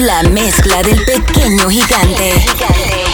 la mezcla del pequeño gigante.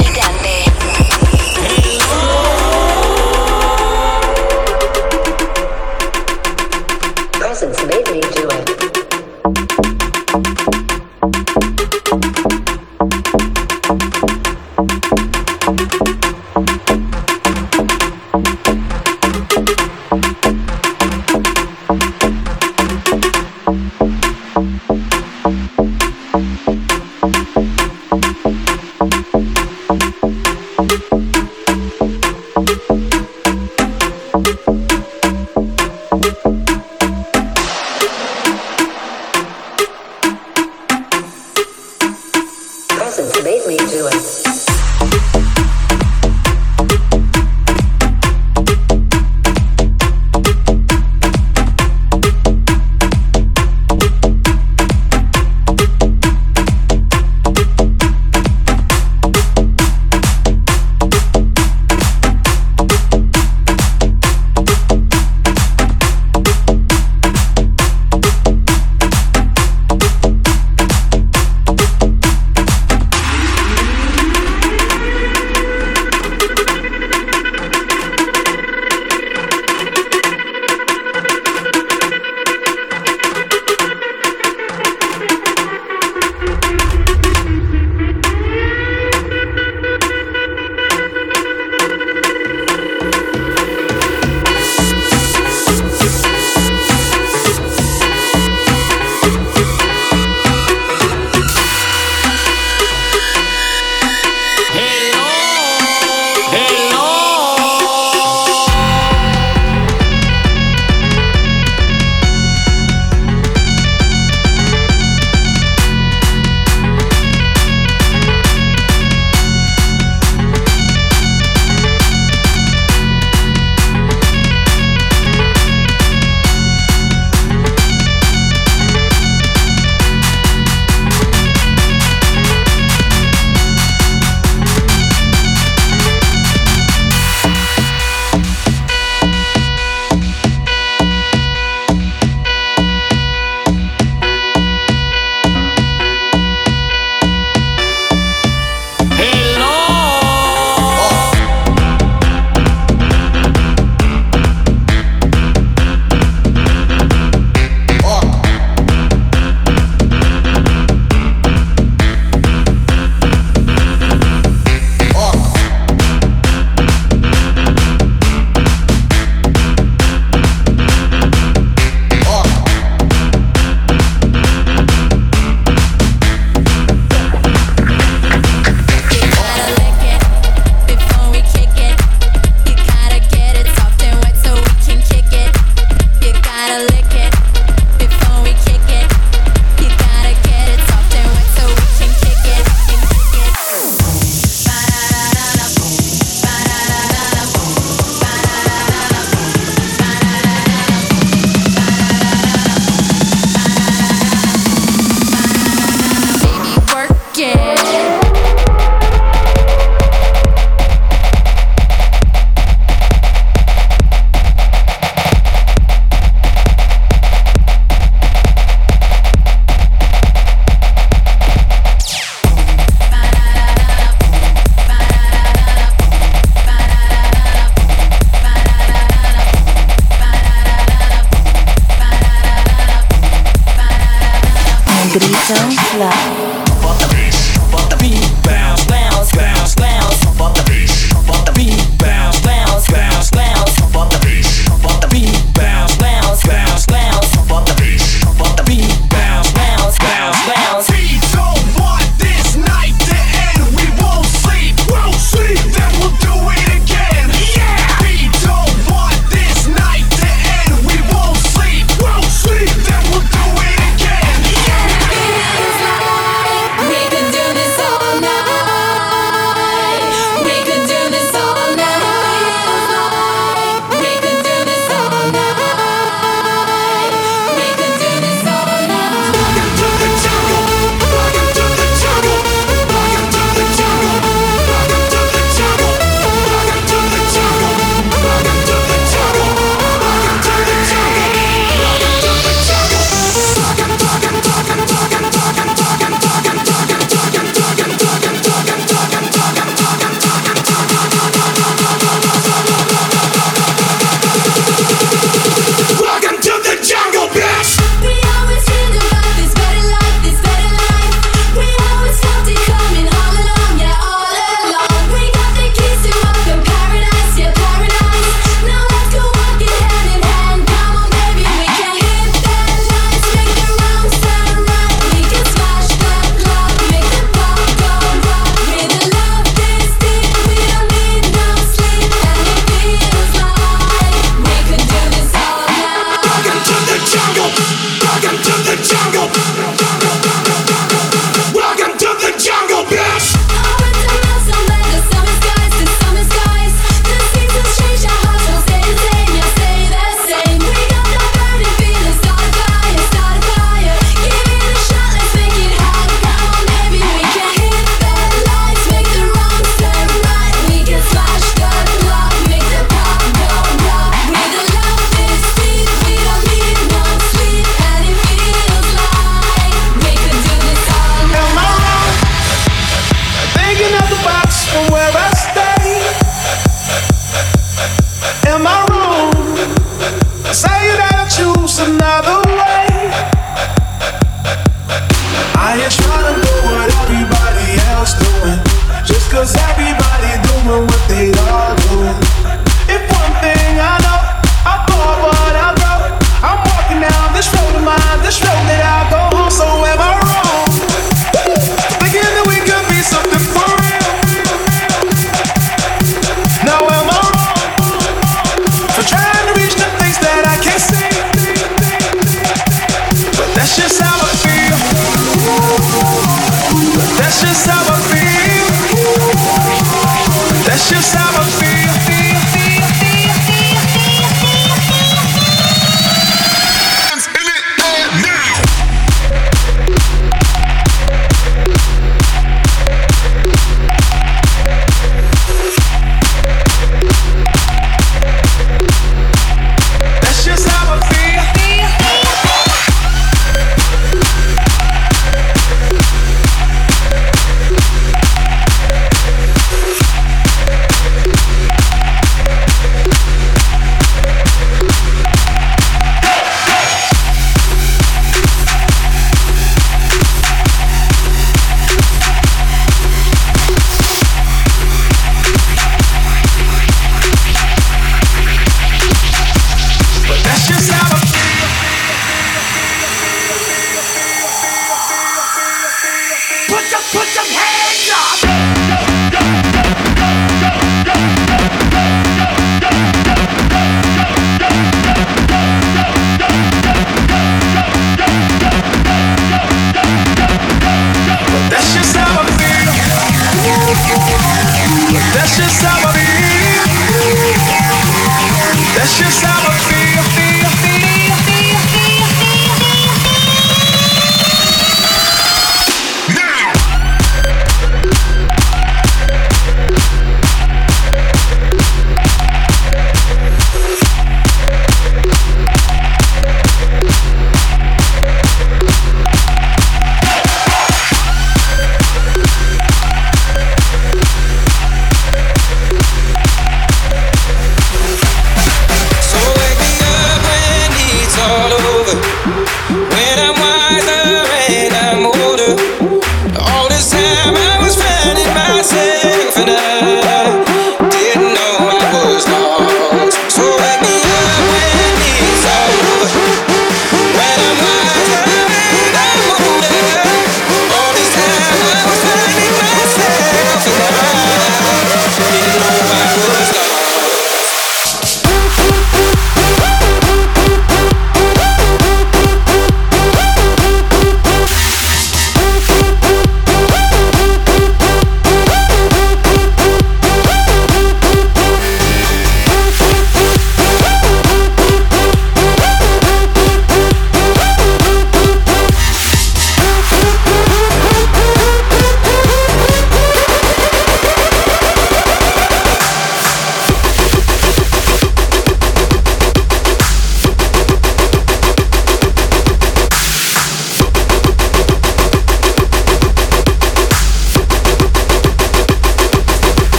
just how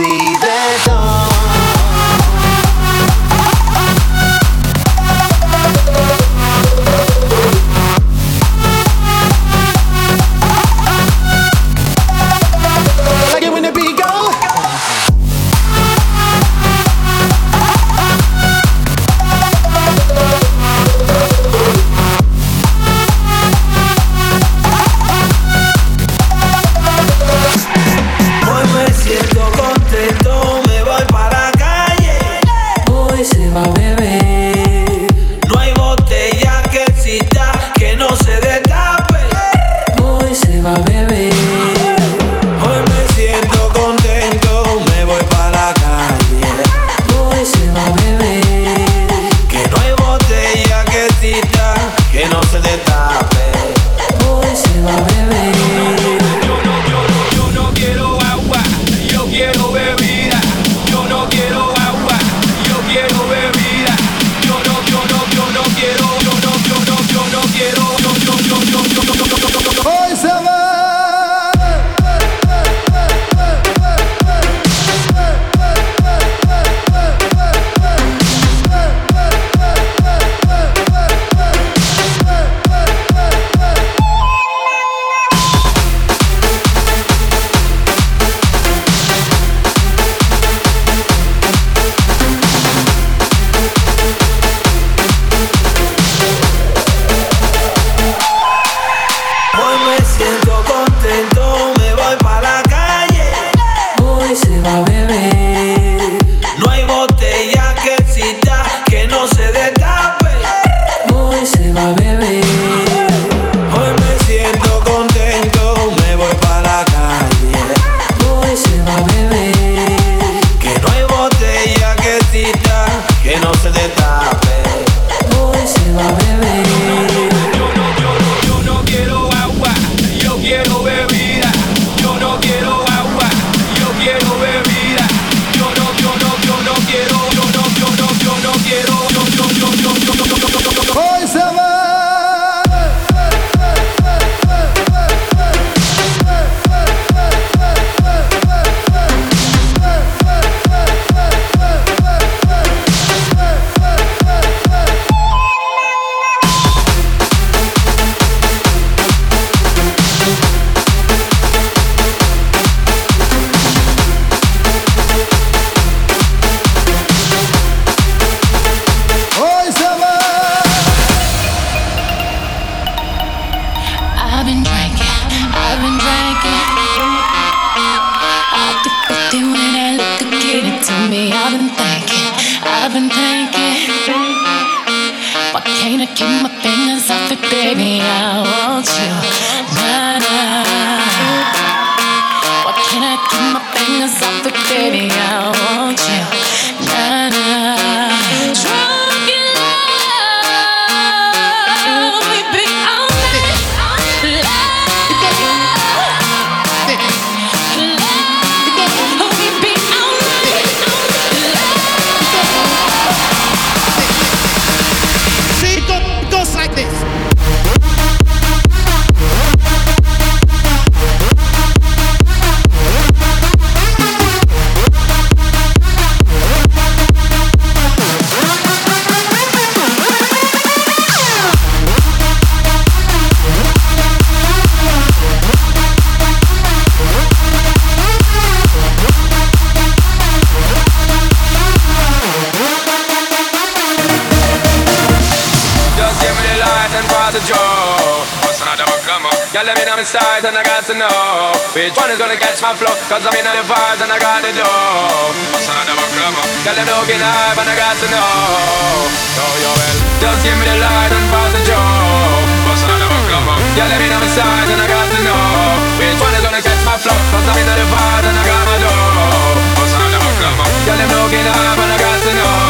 see the my flow, cause I'm in the vibes and I got the dough. Girl, them looking high, but I got to know. Know you well. Just give me the light and pass the joe. Girl, let me know my side and I got to know. Which one is gonna catch my flow, cause I'm in the vibes and I got my dough. Girl, them looking high, but I got to know.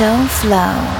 Grito Flow.